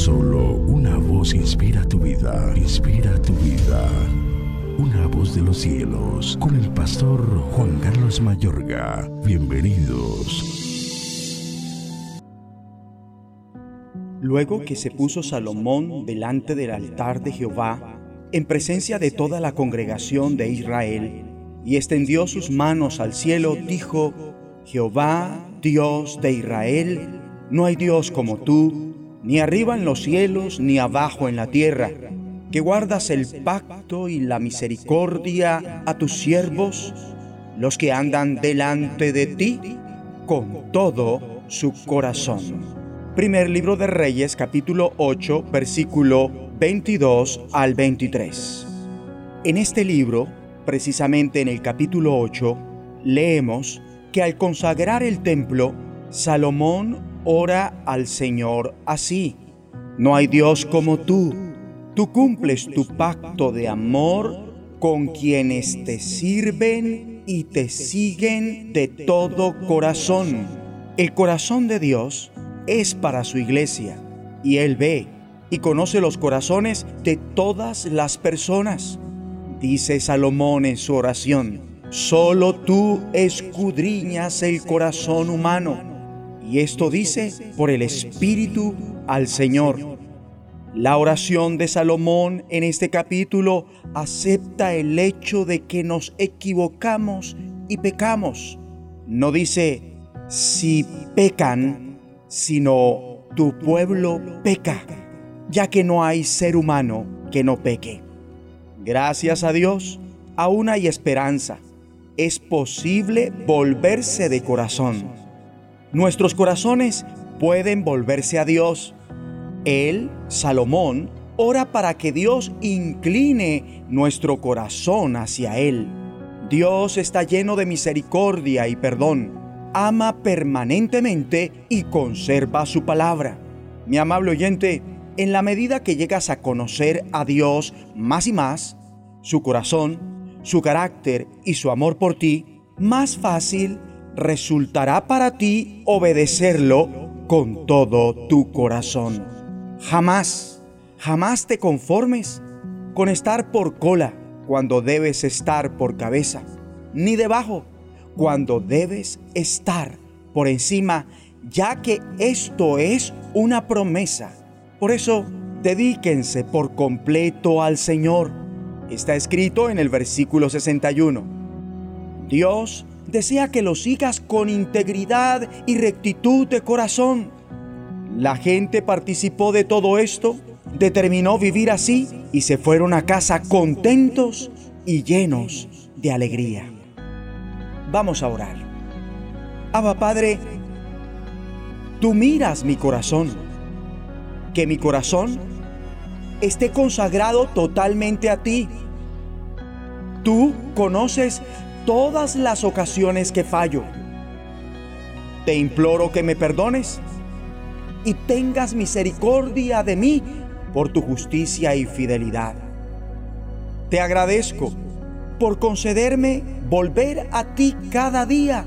Solo una voz inspira tu vida, inspira tu vida. Una voz de los cielos, con el pastor Juan Carlos Mayorga. Bienvenidos. Luego que se puso Salomón delante del altar de Jehová, en presencia de toda la congregación de Israel, y extendió sus manos al cielo, dijo, Jehová, Dios de Israel, no hay Dios como tú, ni arriba en los cielos, ni abajo en la tierra, que guardas el pacto y la misericordia a tus siervos, los que andan delante de ti, con todo su corazón. Primer libro de Reyes, capítulo 8, versículo 22 al 23. En este libro, precisamente en el capítulo 8, leemos que al consagrar el templo, Salomón ora al Señor así. No hay Dios como tú. Tú cumples tu pacto de amor con quienes te sirven y te siguen de todo corazón. El corazón de Dios es para su iglesia y Él ve y conoce los corazones de todas las personas. Dice Salomón en su oración, solo tú escudriñas el corazón humano. Y esto dice por el Espíritu al Señor. La oración de Salomón en este capítulo acepta el hecho de que nos equivocamos y pecamos. No dice si pecan, sino tu pueblo peca, ya que no hay ser humano que no peque. Gracias a Dios, aún hay esperanza. Es posible volverse de corazón. Nuestros corazones pueden volverse a Dios. Él, Salomón, ora para que Dios incline nuestro corazón hacia Él. Dios está lleno de misericordia y perdón ama permanentemente y conserva su palabra. Mi amable oyente, en la medida que llegas a conocer a Dios más y más, su corazón, su carácter y su amor por ti, más fácil resultará para ti obedecerlo con todo tu corazón. Jamás, jamás te conformes con estar por cola cuando debes estar por cabeza, ni debajo cuando debes estar por encima, ya que esto es una promesa. Por eso, dedíquense por completo al Señor. Está escrito en el versículo 61. Dios desea que lo sigas con integridad y rectitud de corazón. La gente participó de todo esto, determinó vivir así y se fueron a casa contentos y llenos de alegría. Vamos a orar. Abba Padre, tú miras mi corazón, que mi corazón esté consagrado totalmente a ti. Tú conoces todas las ocasiones que fallo. Te imploro que me perdones y tengas misericordia de mí por tu justicia y fidelidad. Te agradezco por concederme volver a ti cada día.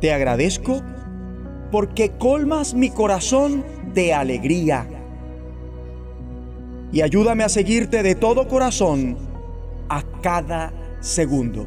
Te agradezco porque colmas mi corazón de alegría. Y ayúdame a seguirte de todo corazón a cada segundo.